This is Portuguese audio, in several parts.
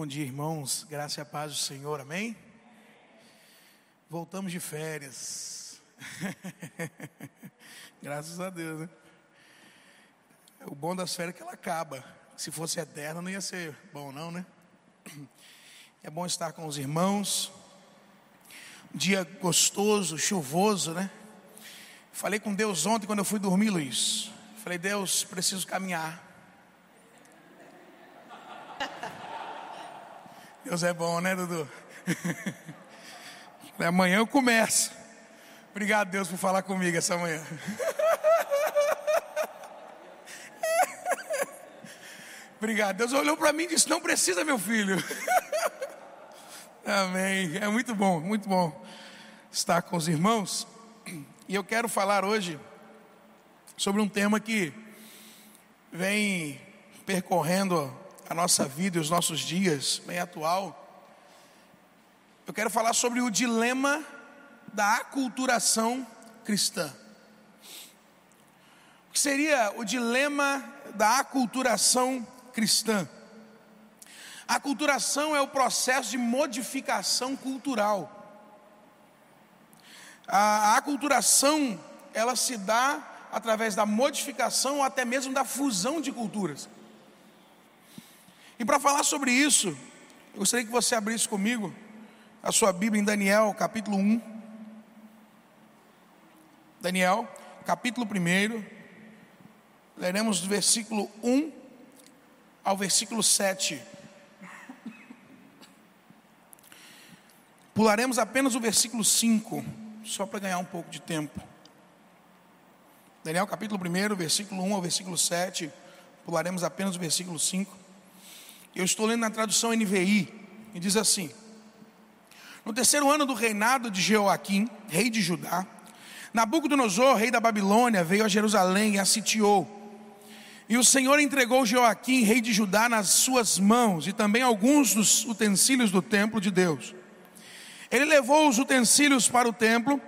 Bom dia, irmãos. Graça e paz do Senhor, amém? Voltamos de férias. Graças a Deus, né? O bom das férias é que ela acaba. Se fosse eterna, não ia ser bom, não, né? É bom estar com os irmãos. Um dia gostoso, chuvoso, né? Falei com Deus ontem quando eu fui dormir, Luiz. Falei, Deus, preciso caminhar. Deus é bom, né, Dudu? Amanhã eu começo. Obrigado, Deus, por falar comigo essa manhã. Obrigado. Deus olhou para mim e disse: Não precisa, meu filho. Amém. É muito bom, muito bom estar com os irmãos. E eu quero falar hoje sobre um tema que vem percorrendo a nossa vida e os nossos dias, bem atual. Eu quero falar sobre o dilema da aculturação cristã. O que seria o dilema da aculturação cristã? A aculturação é o processo de modificação cultural. A aculturação, ela se dá através da modificação ou até mesmo da fusão de culturas. E para falar sobre isso, eu gostaria que você abrisse comigo a sua Bíblia em Daniel, capítulo 1. Daniel, capítulo 1. Leremos do versículo 1 ao versículo 7. Pularemos apenas o versículo 5, só para ganhar um pouco de tempo. Daniel capítulo 1, versículo 1 ao versículo 7. Pularemos apenas o versículo 5. Eu estou lendo na tradução NVI, e diz assim: No terceiro ano do reinado de Jeoaquim, rei de Judá, Nabucodonosor, rei da Babilônia, veio a Jerusalém e a sitiou. E o Senhor entregou Joaquim, rei de Judá, nas suas mãos e também alguns dos utensílios do templo de Deus. Ele levou os utensílios para o templo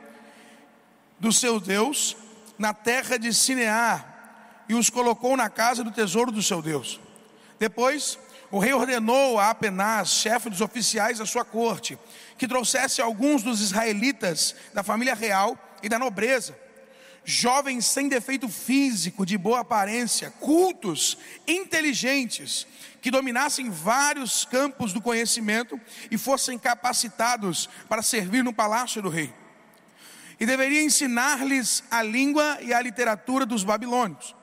do seu Deus, na terra de Sinear, e os colocou na casa do tesouro do seu Deus. Depois, o rei ordenou a Apenaz, chefe dos oficiais da sua corte, que trouxesse alguns dos israelitas da família real e da nobreza jovens sem defeito físico, de boa aparência, cultos, inteligentes, que dominassem vários campos do conhecimento e fossem capacitados para servir no palácio do rei. E deveria ensinar-lhes a língua e a literatura dos babilônios.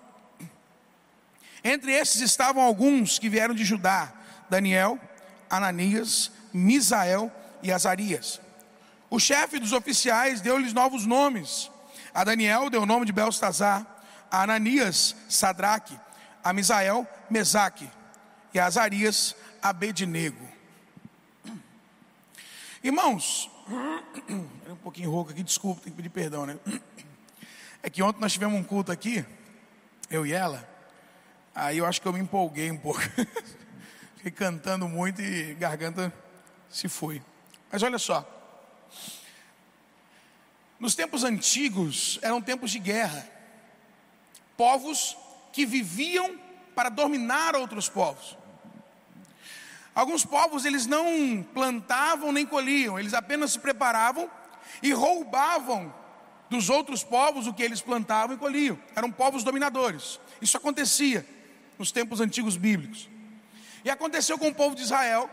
Entre esses estavam alguns que vieram de Judá: Daniel, Ananias, Misael e Azarias. O chefe dos oficiais deu-lhes novos nomes a Daniel deu o nome de Belstazar, a Ananias, Sadraque, a Misael, Mesaque, e a Azarias, Abednego. Irmãos, um pouquinho rouco aqui, desculpa, tem que pedir perdão, né? É que ontem nós tivemos um culto aqui, eu e ela, aí eu acho que eu me empolguei um pouco. Fiquei cantando muito e garganta se foi. Mas olha só, nos tempos antigos eram tempos de guerra. Povos que viviam para dominar outros povos. Alguns povos eles não plantavam nem colhiam, eles apenas se preparavam e roubavam dos outros povos o que eles plantavam e colhiam. Eram povos dominadores. Isso acontecia nos tempos antigos bíblicos. E aconteceu com o povo de Israel,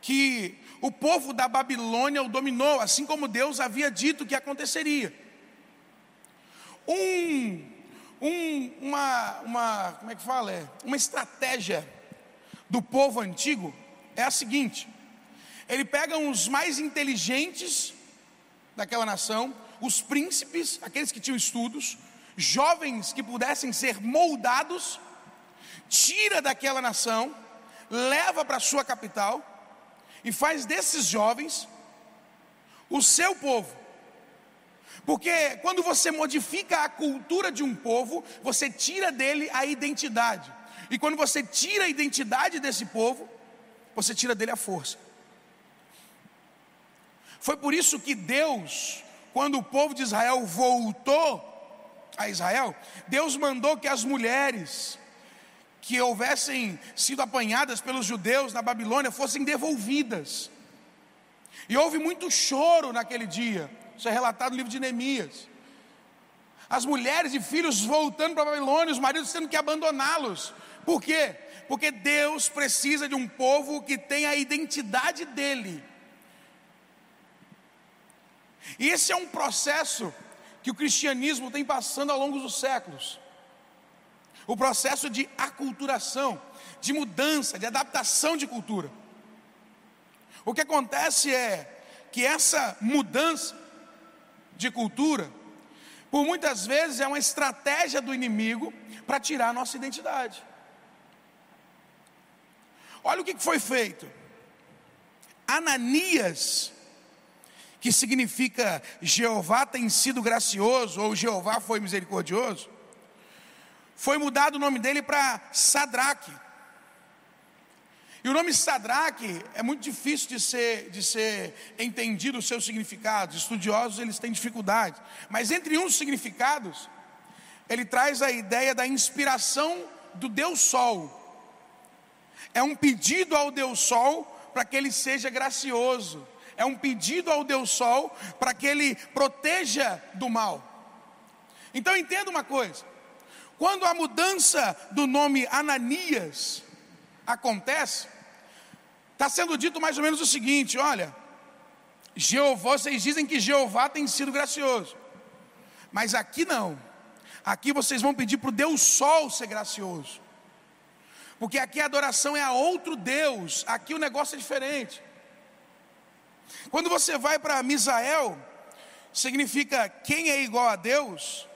que o povo da Babilônia o dominou, assim como Deus havia dito que aconteceria. Um, um, uma, uma, como é que fala? É, uma estratégia do povo antigo é a seguinte: ele pega os mais inteligentes daquela nação, os príncipes, aqueles que tinham estudos, jovens que pudessem ser moldados, tira daquela nação, leva para sua capital e faz desses jovens o seu povo. Porque quando você modifica a cultura de um povo, você tira dele a identidade. E quando você tira a identidade desse povo, você tira dele a força. Foi por isso que Deus, quando o povo de Israel voltou a Israel, Deus mandou que as mulheres que houvessem sido apanhadas pelos judeus na Babilônia fossem devolvidas. E houve muito choro naquele dia. Isso é relatado no livro de Neemias. As mulheres e filhos voltando para a Babilônia, os maridos tendo que abandoná-los. Por quê? Porque Deus precisa de um povo que tenha a identidade dele. E esse é um processo que o cristianismo tem passando ao longo dos séculos. O processo de aculturação, de mudança, de adaptação de cultura. O que acontece é que essa mudança de cultura, por muitas vezes é uma estratégia do inimigo para tirar a nossa identidade. Olha o que foi feito. Ananias que significa Jeová tem sido gracioso, ou Jeová foi misericordioso, foi mudado o nome dele para Sadraque. E o nome Sadraque é muito difícil de ser, de ser entendido o seu significado. Estudiosos eles têm dificuldade. Mas entre uns significados, ele traz a ideia da inspiração do Deus Sol. É um pedido ao Deus Sol para que ele seja gracioso, é um pedido ao Deus Sol para que ele proteja do mal. Então entenda uma coisa: quando a mudança do nome Ananias acontece, está sendo dito mais ou menos o seguinte: olha, Jeová, vocês dizem que Jeová tem sido gracioso, mas aqui não, aqui vocês vão pedir para o Deus Sol ser gracioso, porque aqui a adoração é a outro Deus, aqui o negócio é diferente. Quando você vai para Misael, significa quem é igual a Deus,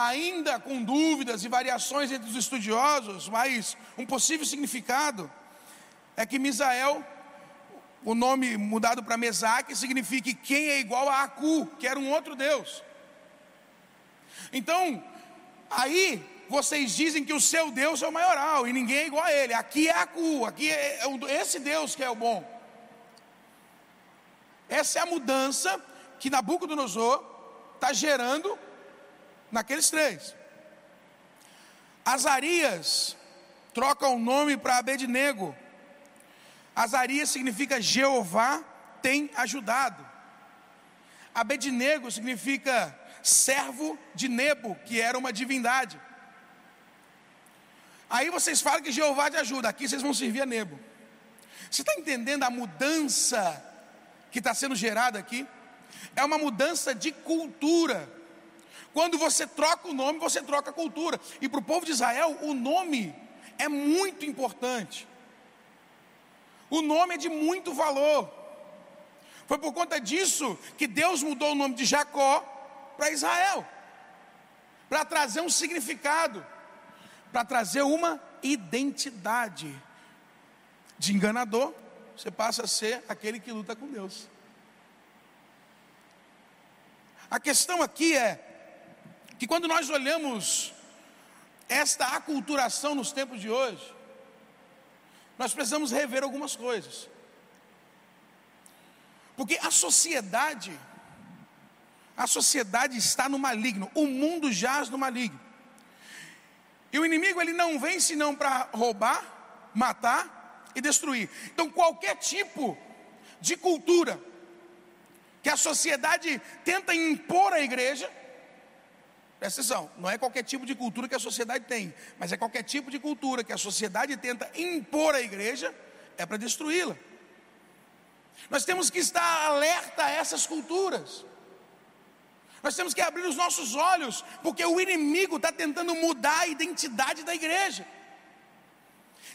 ainda com dúvidas e variações entre os estudiosos, mas um possível significado é que Misael, o nome mudado para Mesaque, significa quem é igual a Acu, que era um outro Deus. Então, aí vocês dizem que o seu Deus é o maioral e ninguém é igual a ele. Aqui é Acu, aqui é, é esse Deus que é o bom. Essa é a mudança que Nabucodonosor está gerando naqueles três. Azarias troca o nome para Abednego. Azarias significa Jeová tem ajudado. Abednego significa servo de Nebo, que era uma divindade. Aí vocês falam que Jeová te ajuda, aqui vocês vão servir a Nebo. Você está entendendo a mudança que está sendo gerada aqui é uma mudança de cultura. Quando você troca o nome, você troca a cultura. E para o povo de Israel, o nome é muito importante. O nome é de muito valor. Foi por conta disso que Deus mudou o nome de Jacó para Israel para trazer um significado, para trazer uma identidade. De enganador, você passa a ser aquele que luta com Deus. A questão aqui é que quando nós olhamos esta aculturação nos tempos de hoje, nós precisamos rever algumas coisas. Porque a sociedade, a sociedade está no maligno, o mundo jaz no maligno. E o inimigo ele não vem senão para roubar, matar e destruir. Então, qualquer tipo de cultura que a sociedade tenta impor à igreja, presta atenção, não é qualquer tipo de cultura que a sociedade tem, mas é qualquer tipo de cultura que a sociedade tenta impor à igreja, é para destruí-la. Nós temos que estar alerta a essas culturas. Nós temos que abrir os nossos olhos, porque o inimigo está tentando mudar a identidade da igreja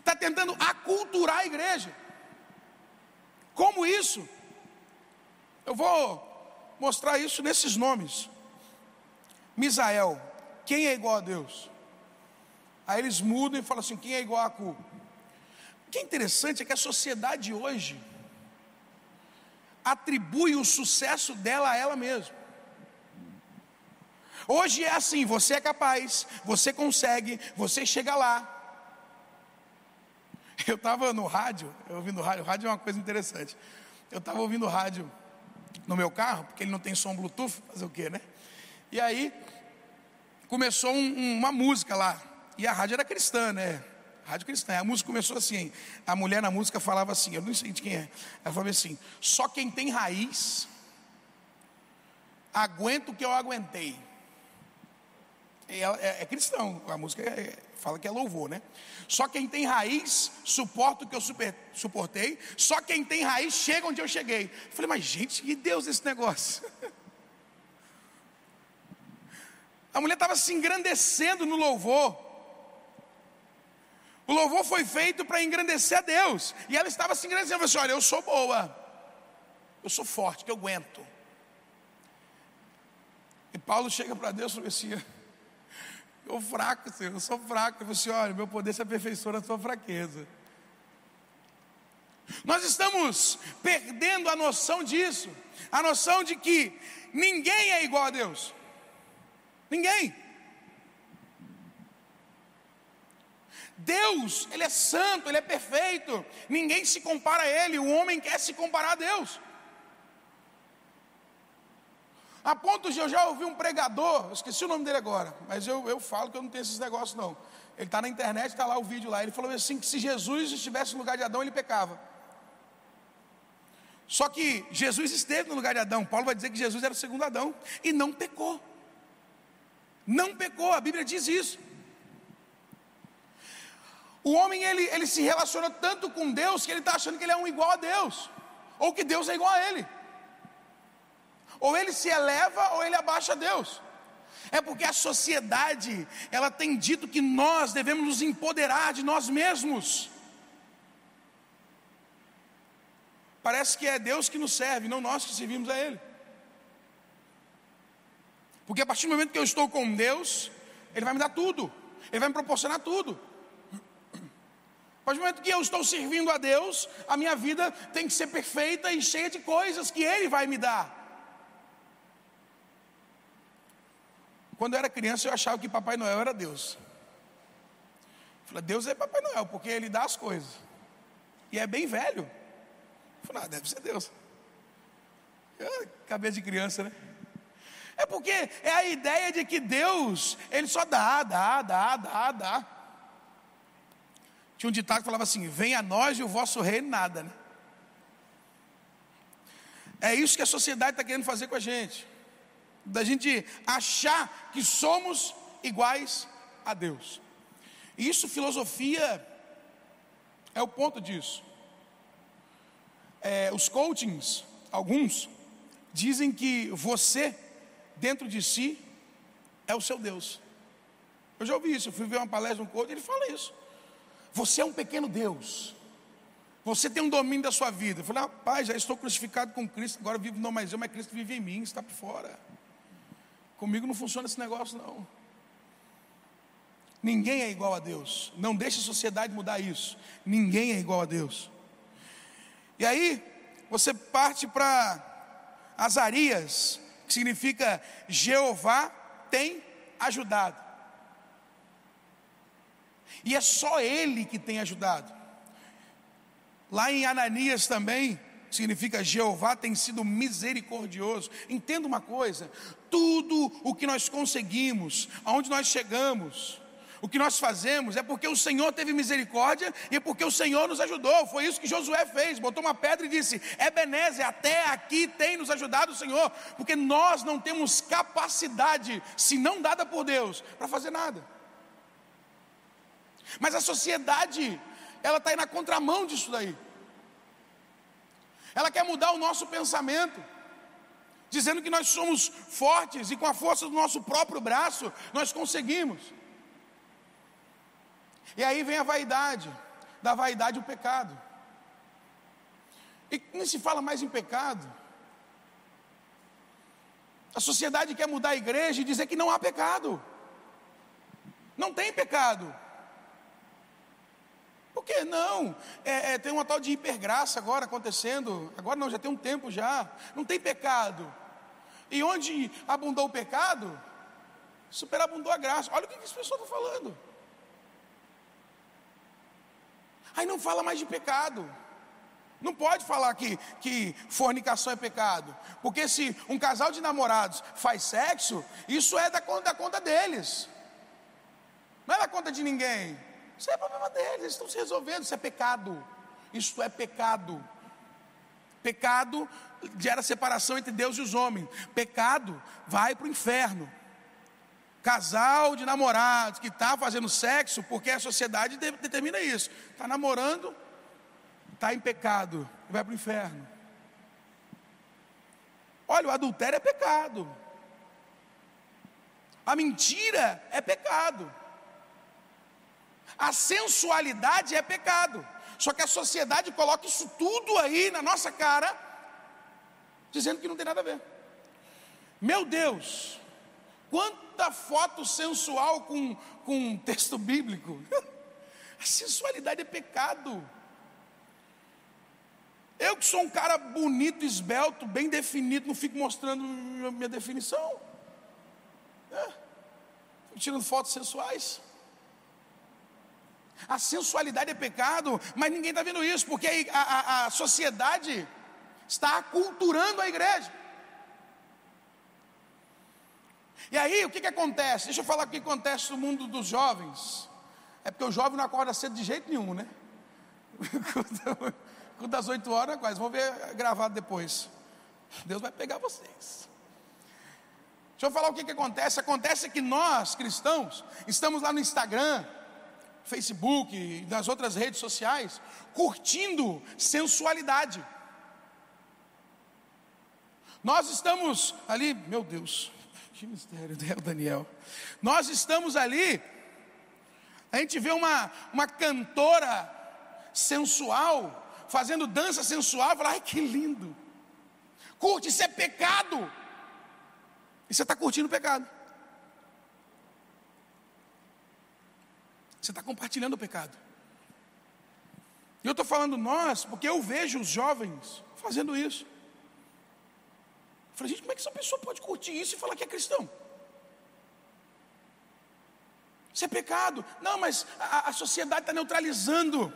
está tentando aculturar a igreja. Como isso? Eu vou mostrar isso nesses nomes. Misael, quem é igual a Deus? Aí eles mudam e falam assim: quem é igual a Cu? O que é interessante é que a sociedade hoje atribui o sucesso dela a ela mesma. Hoje é assim: você é capaz, você consegue, você chega lá. Eu estava no rádio, eu ouvindo rádio, o rádio é uma coisa interessante. Eu estava ouvindo rádio no meu carro, porque ele não tem som Bluetooth, fazer o quê, né? E aí começou um, uma música lá. e a rádio era cristã, né? Rádio cristã. A música começou assim. A mulher na música falava assim, eu não sei de quem é. Ela falava assim: só quem tem raiz aguenta o que eu aguentei. É, é, é cristão, a música é, fala que é louvor, né? Só quem tem raiz suporta o que eu super, suportei. Só quem tem raiz chega onde eu cheguei. Eu falei, mas gente, que Deus esse negócio. A mulher estava se engrandecendo no louvor. O louvor foi feito para engrandecer a Deus. E ela estava se engrandecendo. Falou assim: Olha, eu sou boa. Eu sou forte, que eu aguento. E Paulo chega para Deus e fala assim: Eu fraco, Senhor, eu sou fraco. Ele falou assim: Olha, meu poder se aperfeiçoa na sua fraqueza. Nós estamos perdendo a noção disso, a noção de que ninguém é igual a Deus. Ninguém. Deus, Ele é santo, Ele é perfeito, ninguém se compara a Ele, o homem quer se comparar a Deus. A ponto de eu já ouvi um pregador, esqueci o nome dele agora, mas eu, eu falo que eu não tenho esses negócios não. Ele está na internet, está lá o vídeo lá. Ele falou assim: que se Jesus estivesse no lugar de Adão, ele pecava. Só que Jesus esteve no lugar de Adão. Paulo vai dizer que Jesus era o segundo Adão e não pecou. Não pecou, a Bíblia diz isso. O homem ele, ele se relaciona tanto com Deus que ele está achando que ele é um igual a Deus, ou que Deus é igual a ele. Ou ele se eleva ou ele abaixa a Deus. É porque a sociedade, ela tem dito que nós devemos nos empoderar de nós mesmos. Parece que é Deus que nos serve, não nós que servimos a Ele. Porque a partir do momento que eu estou com Deus, Ele vai me dar tudo, Ele vai me proporcionar tudo. A partir do momento que eu estou servindo a Deus, a minha vida tem que ser perfeita e cheia de coisas que Ele vai me dar. Quando eu era criança, eu achava que Papai Noel era Deus. Eu falei, Deus é Papai Noel, porque Ele dá as coisas. E é bem velho. Eu falei, ah, deve ser Deus. cabeça de criança, né? É porque é a ideia de que Deus, Ele só dá, dá, dá, dá, dá. Tinha um ditado que falava assim: Venha a nós e o vosso reino nada, né? É isso que a sociedade está querendo fazer com a gente, da gente achar que somos iguais a Deus. E isso, filosofia, é o ponto disso. É, os coachings, alguns, dizem que você dentro de si é o seu Deus. Eu já ouvi isso, eu fui ver uma palestra um coach, ele fala isso. Você é um pequeno Deus. Você tem um domínio da sua vida. Eu falei, rapaz, já estou crucificado com Cristo, agora vivo não mais eu, mas Cristo vive em mim, está por fora. Comigo não funciona esse negócio, não. Ninguém é igual a Deus. Não deixe a sociedade mudar isso. Ninguém é igual a Deus. E aí, você parte para Azarias, que significa Jeová tem ajudado. E é só Ele que tem ajudado. Lá em Ananias também, significa Jeová tem sido misericordioso. Entenda uma coisa: tudo o que nós conseguimos, aonde nós chegamos, o que nós fazemos é porque o Senhor teve misericórdia e porque o Senhor nos ajudou. Foi isso que Josué fez. Botou uma pedra e disse: Ebenezer, até aqui tem nos ajudado o Senhor, porque nós não temos capacidade, se não dada por Deus, para fazer nada. Mas a sociedade, ela está aí na contramão disso daí. Ela quer mudar o nosso pensamento dizendo que nós somos fortes e com a força do nosso próprio braço nós conseguimos. E aí vem a vaidade, da vaidade o pecado. E nem se fala mais em pecado. A sociedade quer mudar a igreja e dizer que não há pecado. Não tem pecado. Por que não? É, é, tem uma tal de hipergraça agora acontecendo. Agora não, já tem um tempo já. Não tem pecado. E onde abundou o pecado, superabundou a graça. Olha o que, que as pessoas estão falando. Aí não fala mais de pecado. Não pode falar que, que fornicação é pecado. Porque se um casal de namorados faz sexo, isso é da conta, da conta deles. Não é da conta de ninguém. Isso é problema deles, eles estão se resolvendo, isso é pecado. Isso é pecado. Pecado gera separação entre Deus e os homens. Pecado vai para o inferno. Casal de namorados que está fazendo sexo, porque a sociedade determina isso. Está namorando, está em pecado, vai para o inferno. Olha, o adultério é pecado. A mentira é pecado. A sensualidade é pecado. Só que a sociedade coloca isso tudo aí na nossa cara, dizendo que não tem nada a ver. Meu Deus, quanta foto sensual com, com um texto bíblico. A sensualidade é pecado. Eu que sou um cara bonito, esbelto, bem definido, não fico mostrando minha definição. É. Tirando fotos sensuais. A sensualidade é pecado, mas ninguém está vendo isso, porque a, a, a sociedade está aculturando a igreja. E aí, o que, que acontece? Deixa eu falar o que acontece no mundo dos jovens. É porque o jovem não acorda cedo de jeito nenhum, né? Com das 8 horas, quase. Vamos ver gravado depois. Deus vai pegar vocês. Deixa eu falar o que, que acontece. Acontece que nós, cristãos, estamos lá no Instagram, Facebook nas outras redes sociais, curtindo sensualidade. Nós estamos ali, meu Deus, que mistério, né, Daniel? Nós estamos ali, a gente vê uma, uma cantora sensual, fazendo dança sensual, fala, ai que lindo. Curte, isso é pecado. E você está curtindo o pecado. Você está compartilhando o pecado. E eu estou falando nós, porque eu vejo os jovens fazendo isso. Eu falei, gente, como é que essa pessoa pode curtir isso e falar que é cristão? Isso é pecado. Não, mas a, a sociedade está neutralizando.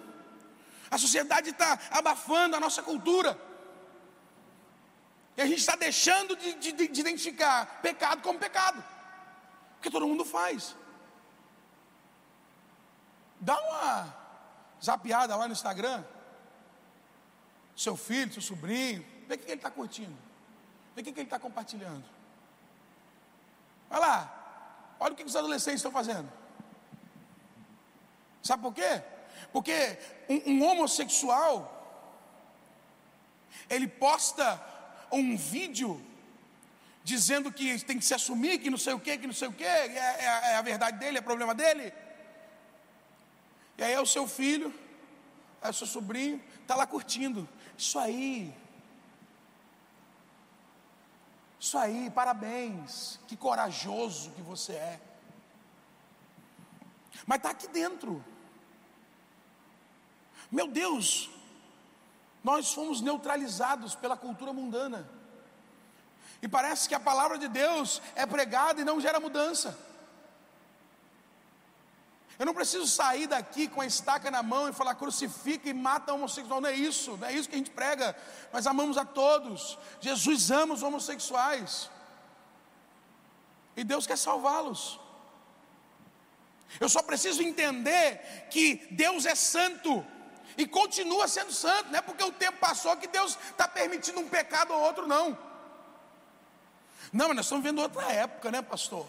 A sociedade está abafando a nossa cultura. E a gente está deixando de, de, de identificar pecado como pecado. Porque todo mundo faz. Dá uma zapiada lá no Instagram. Seu filho, seu sobrinho, vê o que ele está curtindo. Vê o que ele está compartilhando. Vai lá, olha o que os adolescentes estão fazendo. Sabe por quê? Porque um, um homossexual, ele posta um vídeo dizendo que tem que se assumir, que não sei o que, que não sei o que, é, é, é, a verdade dele, é problema dele. E aí é o seu filho, é o seu sobrinho, está lá curtindo. Isso aí. Isso aí, parabéns. Que corajoso que você é. Mas está aqui dentro. Meu Deus, nós fomos neutralizados pela cultura mundana. E parece que a palavra de Deus é pregada e não gera mudança. Eu não preciso sair daqui com a estaca na mão e falar crucifica e mata homossexual. Não é isso, não é isso que a gente prega. Nós amamos a todos. Jesus ama os homossexuais. E Deus quer salvá-los. Eu só preciso entender que Deus é santo e continua sendo santo. Não é porque o tempo passou que Deus está permitindo um pecado ou outro, não. Não, mas nós estamos vendo outra época, né, pastor?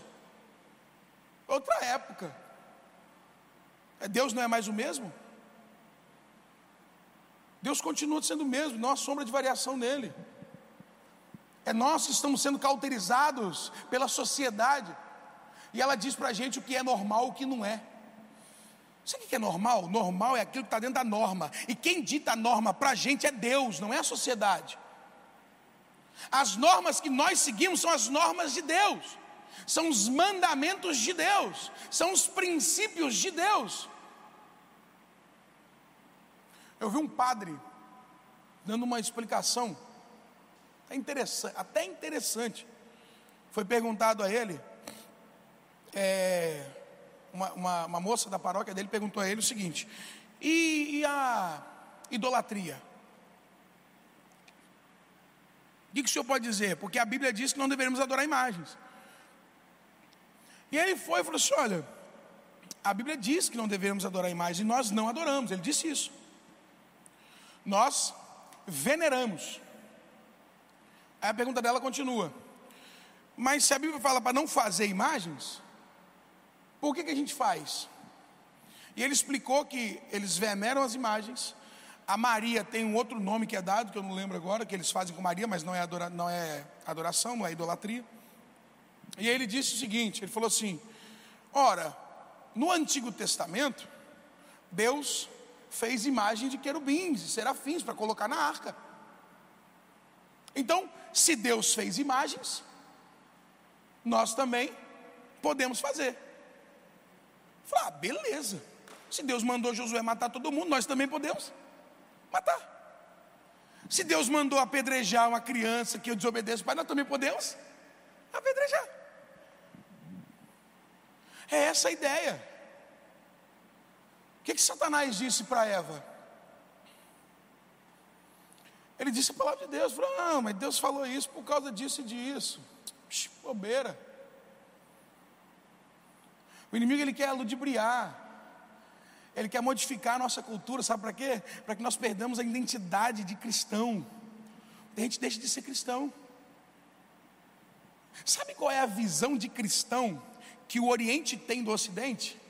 Outra época. É, Deus não é mais o mesmo? Deus continua sendo o mesmo, não há sombra de variação nele. É nós que estamos sendo cauterizados pela sociedade. E ela diz para a gente o que é normal e o que não é. Sabe o que é normal? Normal é aquilo que está dentro da norma. E quem dita a norma para a gente é Deus, não é a sociedade. As normas que nós seguimos são as normas de Deus, são os mandamentos de Deus, são os princípios de Deus. Eu vi um padre dando uma explicação, até interessante, até interessante. Foi perguntado a ele, é, uma, uma, uma, moça da paróquia dele perguntou a ele o seguinte: e, e a idolatria? O que, que o senhor pode dizer? Porque a Bíblia diz que não devemos adorar imagens. E ele foi e falou assim: olha, A Bíblia diz que não devemos adorar imagem, e nós não adoramos, ele disse isso. Nós veneramos. Aí a pergunta dela continua: Mas se a Bíblia fala para não fazer imagens, por que, que a gente faz? E ele explicou que eles veneram as imagens. A Maria tem um outro nome que é dado, que eu não lembro agora, que eles fazem com Maria, mas não é, adora, não é adoração, não é idolatria. E ele disse o seguinte: ele falou assim: Ora, no Antigo Testamento, Deus fez imagem de querubins e serafins para colocar na arca. Então, se Deus fez imagens, nós também podemos fazer. Falei, ah, beleza. Se Deus mandou Josué matar todo mundo, nós também podemos matar. Se Deus mandou apedrejar uma criança que eu desobedeço, pai, nós também podemos apedrejar. É essa a ideia. O que, que Satanás disse para Eva? Ele disse a palavra de Deus, falou, não, mas Deus falou isso por causa disso e disso. Psh, bobeira. O inimigo ele quer ludibriar. Ele quer modificar a nossa cultura, sabe para quê? Para que nós perdamos a identidade de cristão. A gente deixa de ser cristão. Sabe qual é a visão de cristão que o Oriente tem do Ocidente?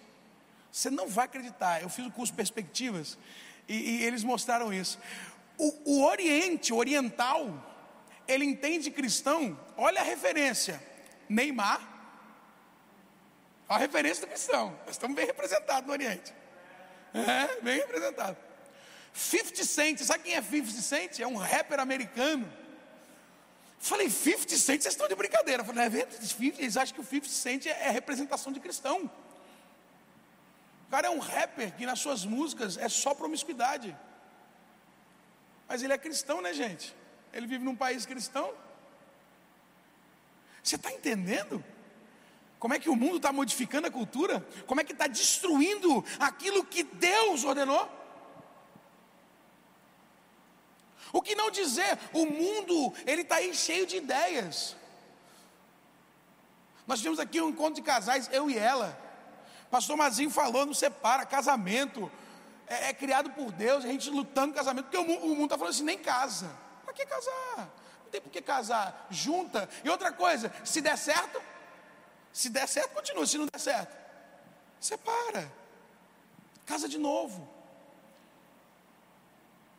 Você não vai acreditar. Eu fiz o curso Perspectivas e, e eles mostraram isso. O, o Oriente, o Oriental, ele entende cristão. Olha a referência: Neymar. A referência do cristão. Nós estamos bem representados no Oriente. É, bem representado. 50 Cent, sabe quem é 50 Cent? É um rapper americano. Falei, 50 Cent, vocês estão de brincadeira. Falei, é eles acham que o 50 Cent é, é representação de cristão. O cara é um rapper que nas suas músicas é só promiscuidade. Mas ele é cristão, né, gente? Ele vive num país cristão. Você está entendendo? Como é que o mundo está modificando a cultura? Como é que está destruindo aquilo que Deus ordenou? O que não dizer, o mundo, ele está aí cheio de ideias. Nós tivemos aqui um encontro de casais, eu e ela. Pastor Mazinho falou, não separa, casamento, é, é criado por Deus, a gente lutando casamento, porque o, o mundo está falando assim, nem casa. Para que casar? Não tem por que casar, junta. E outra coisa, se der certo, se der certo, continua, se não der certo, separa. Casa de novo.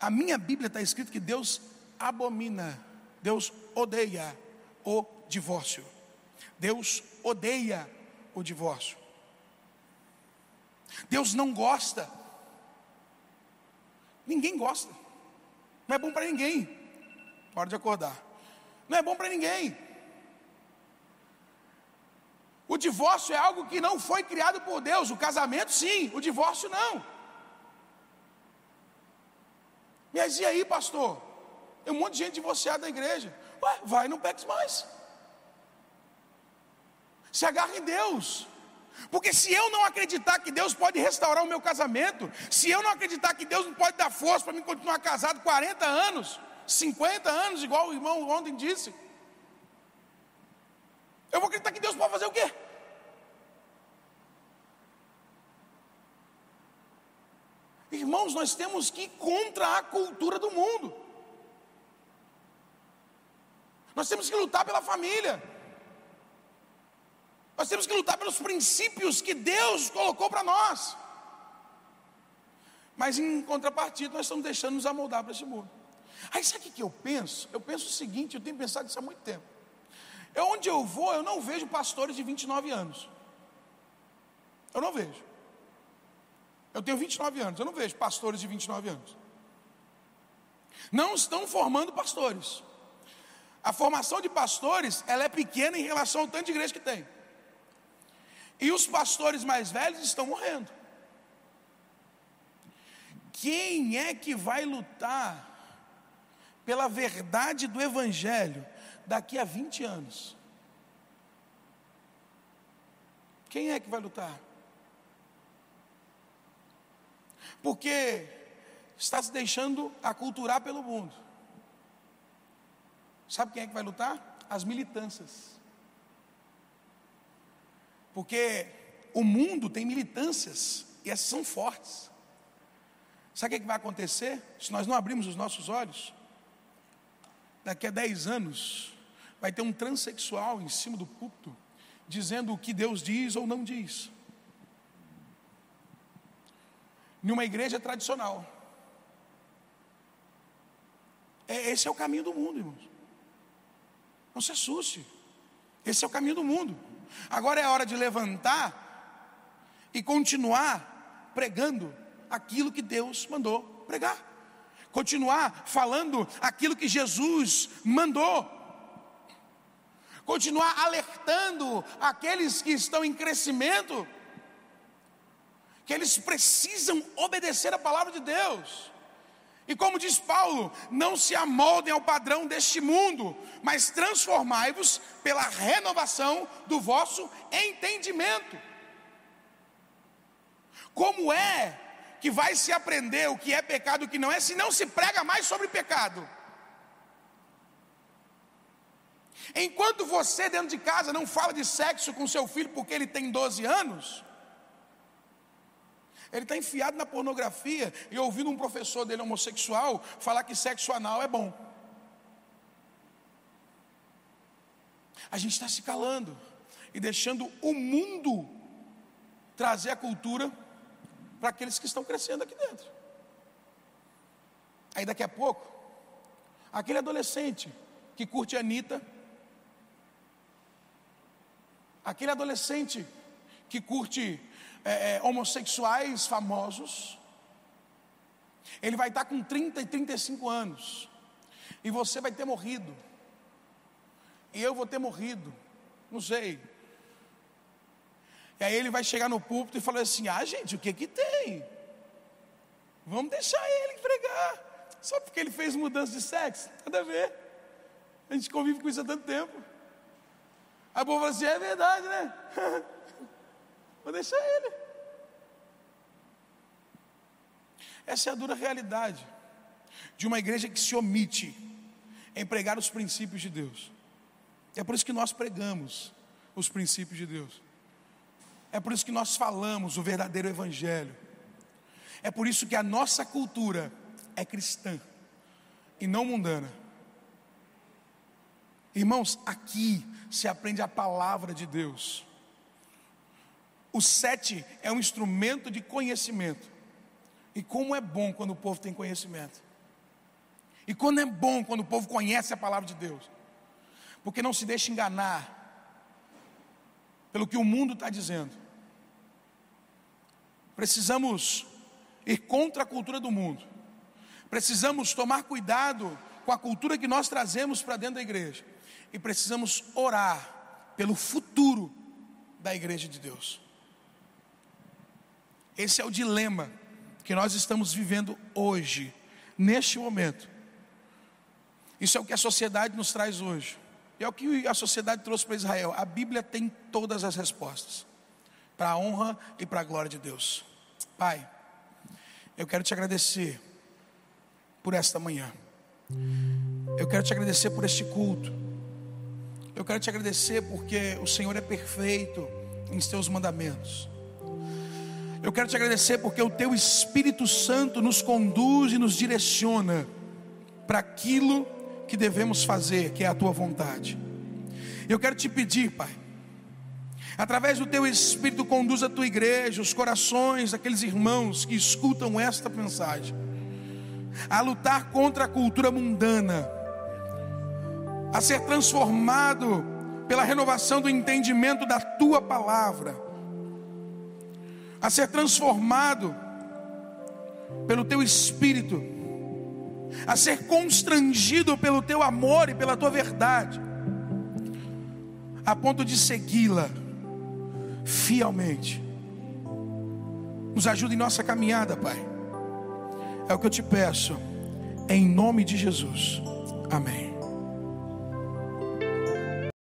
A minha Bíblia está escrito que Deus abomina, Deus odeia o divórcio. Deus odeia o divórcio. Deus não gosta Ninguém gosta. Não é bom para ninguém. Hora de acordar. Não é bom para ninguém. O divórcio é algo que não foi criado por Deus. O casamento, sim. O divórcio, não. Mas e aí, pastor? Tem um monte de gente divorciada da igreja. Ué, vai, não peques mais. Se agarre em Deus. Porque se eu não acreditar que Deus pode restaurar o meu casamento, se eu não acreditar que Deus não pode dar força para mim continuar casado 40 anos, 50 anos, igual o irmão ontem disse, eu vou acreditar que Deus pode fazer o quê? Irmãos, nós temos que ir contra a cultura do mundo. Nós temos que lutar pela família. Nós temos que lutar pelos princípios que Deus colocou para nós. Mas em contrapartida, nós estamos deixando nos amoldar para esse mundo. Aí sabe o que eu penso? Eu penso o seguinte, eu tenho pensado isso há muito tempo. Eu, onde eu vou, eu não vejo pastores de 29 anos. Eu não vejo. Eu tenho 29 anos, eu não vejo pastores de 29 anos. Não estão formando pastores. A formação de pastores, ela é pequena em relação ao tanto de igreja que tem. E os pastores mais velhos estão morrendo. Quem é que vai lutar pela verdade do Evangelho daqui a 20 anos? Quem é que vai lutar? Porque está se deixando aculturar pelo mundo. Sabe quem é que vai lutar? As militâncias. Porque o mundo tem militâncias e essas são fortes. Sabe o que vai acontecer se nós não abrirmos os nossos olhos? Daqui a 10 anos, vai ter um transexual em cima do púlpito, dizendo o que Deus diz ou não diz. Numa igreja tradicional. É, esse é o caminho do mundo, irmãos. Não se assuste. Esse é o caminho do mundo. Agora é hora de levantar e continuar pregando aquilo que Deus mandou pregar. Continuar falando aquilo que Jesus mandou. Continuar alertando aqueles que estão em crescimento que eles precisam obedecer a palavra de Deus. E como diz Paulo, não se amoldem ao padrão deste mundo, mas transformai-vos pela renovação do vosso entendimento. Como é que vai se aprender o que é pecado e o que não é, se não se prega mais sobre pecado? Enquanto você dentro de casa não fala de sexo com seu filho porque ele tem 12 anos, ele está enfiado na pornografia e ouvindo um professor dele homossexual falar que sexo anal é bom. A gente está se calando e deixando o mundo trazer a cultura para aqueles que estão crescendo aqui dentro. Aí daqui a pouco, aquele adolescente que curte a Anitta, aquele adolescente que curte é, é, homossexuais famosos. Ele vai estar com 30 e 35 anos. E você vai ter morrido. E eu vou ter morrido. Não sei. E aí ele vai chegar no púlpito e falar assim: ah, gente, o que que tem? Vamos deixar ele pregar. Só porque ele fez mudança de sexo? Nada a ver. A gente convive com isso há tanto tempo. O povo fala assim: é verdade, né? Vou deixar ele. Essa é a dura realidade de uma igreja que se omite em pregar os princípios de Deus. É por isso que nós pregamos os princípios de Deus. É por isso que nós falamos o verdadeiro Evangelho. É por isso que a nossa cultura é cristã e não mundana. Irmãos, aqui se aprende a palavra de Deus. O sete é um instrumento de conhecimento. E como é bom quando o povo tem conhecimento. E quando é bom quando o povo conhece a palavra de Deus. Porque não se deixa enganar pelo que o mundo está dizendo. Precisamos ir contra a cultura do mundo. Precisamos tomar cuidado com a cultura que nós trazemos para dentro da igreja. E precisamos orar pelo futuro da igreja de Deus. Esse é o dilema que nós estamos vivendo hoje, neste momento. Isso é o que a sociedade nos traz hoje. E é o que a sociedade trouxe para Israel. A Bíblia tem todas as respostas para a honra e para a glória de Deus. Pai, eu quero te agradecer por esta manhã. Eu quero te agradecer por este culto. Eu quero te agradecer porque o Senhor é perfeito em seus mandamentos. Eu quero te agradecer porque o teu Espírito Santo nos conduz e nos direciona para aquilo que devemos fazer, que é a tua vontade. Eu quero te pedir, Pai, através do teu Espírito, conduz a tua igreja, os corações daqueles irmãos que escutam esta mensagem, a lutar contra a cultura mundana, a ser transformado pela renovação do entendimento da tua palavra a ser transformado pelo teu espírito, a ser constrangido pelo teu amor e pela tua verdade, a ponto de segui-la fielmente. Nos ajude em nossa caminhada, Pai. É o que eu te peço, em nome de Jesus. Amém.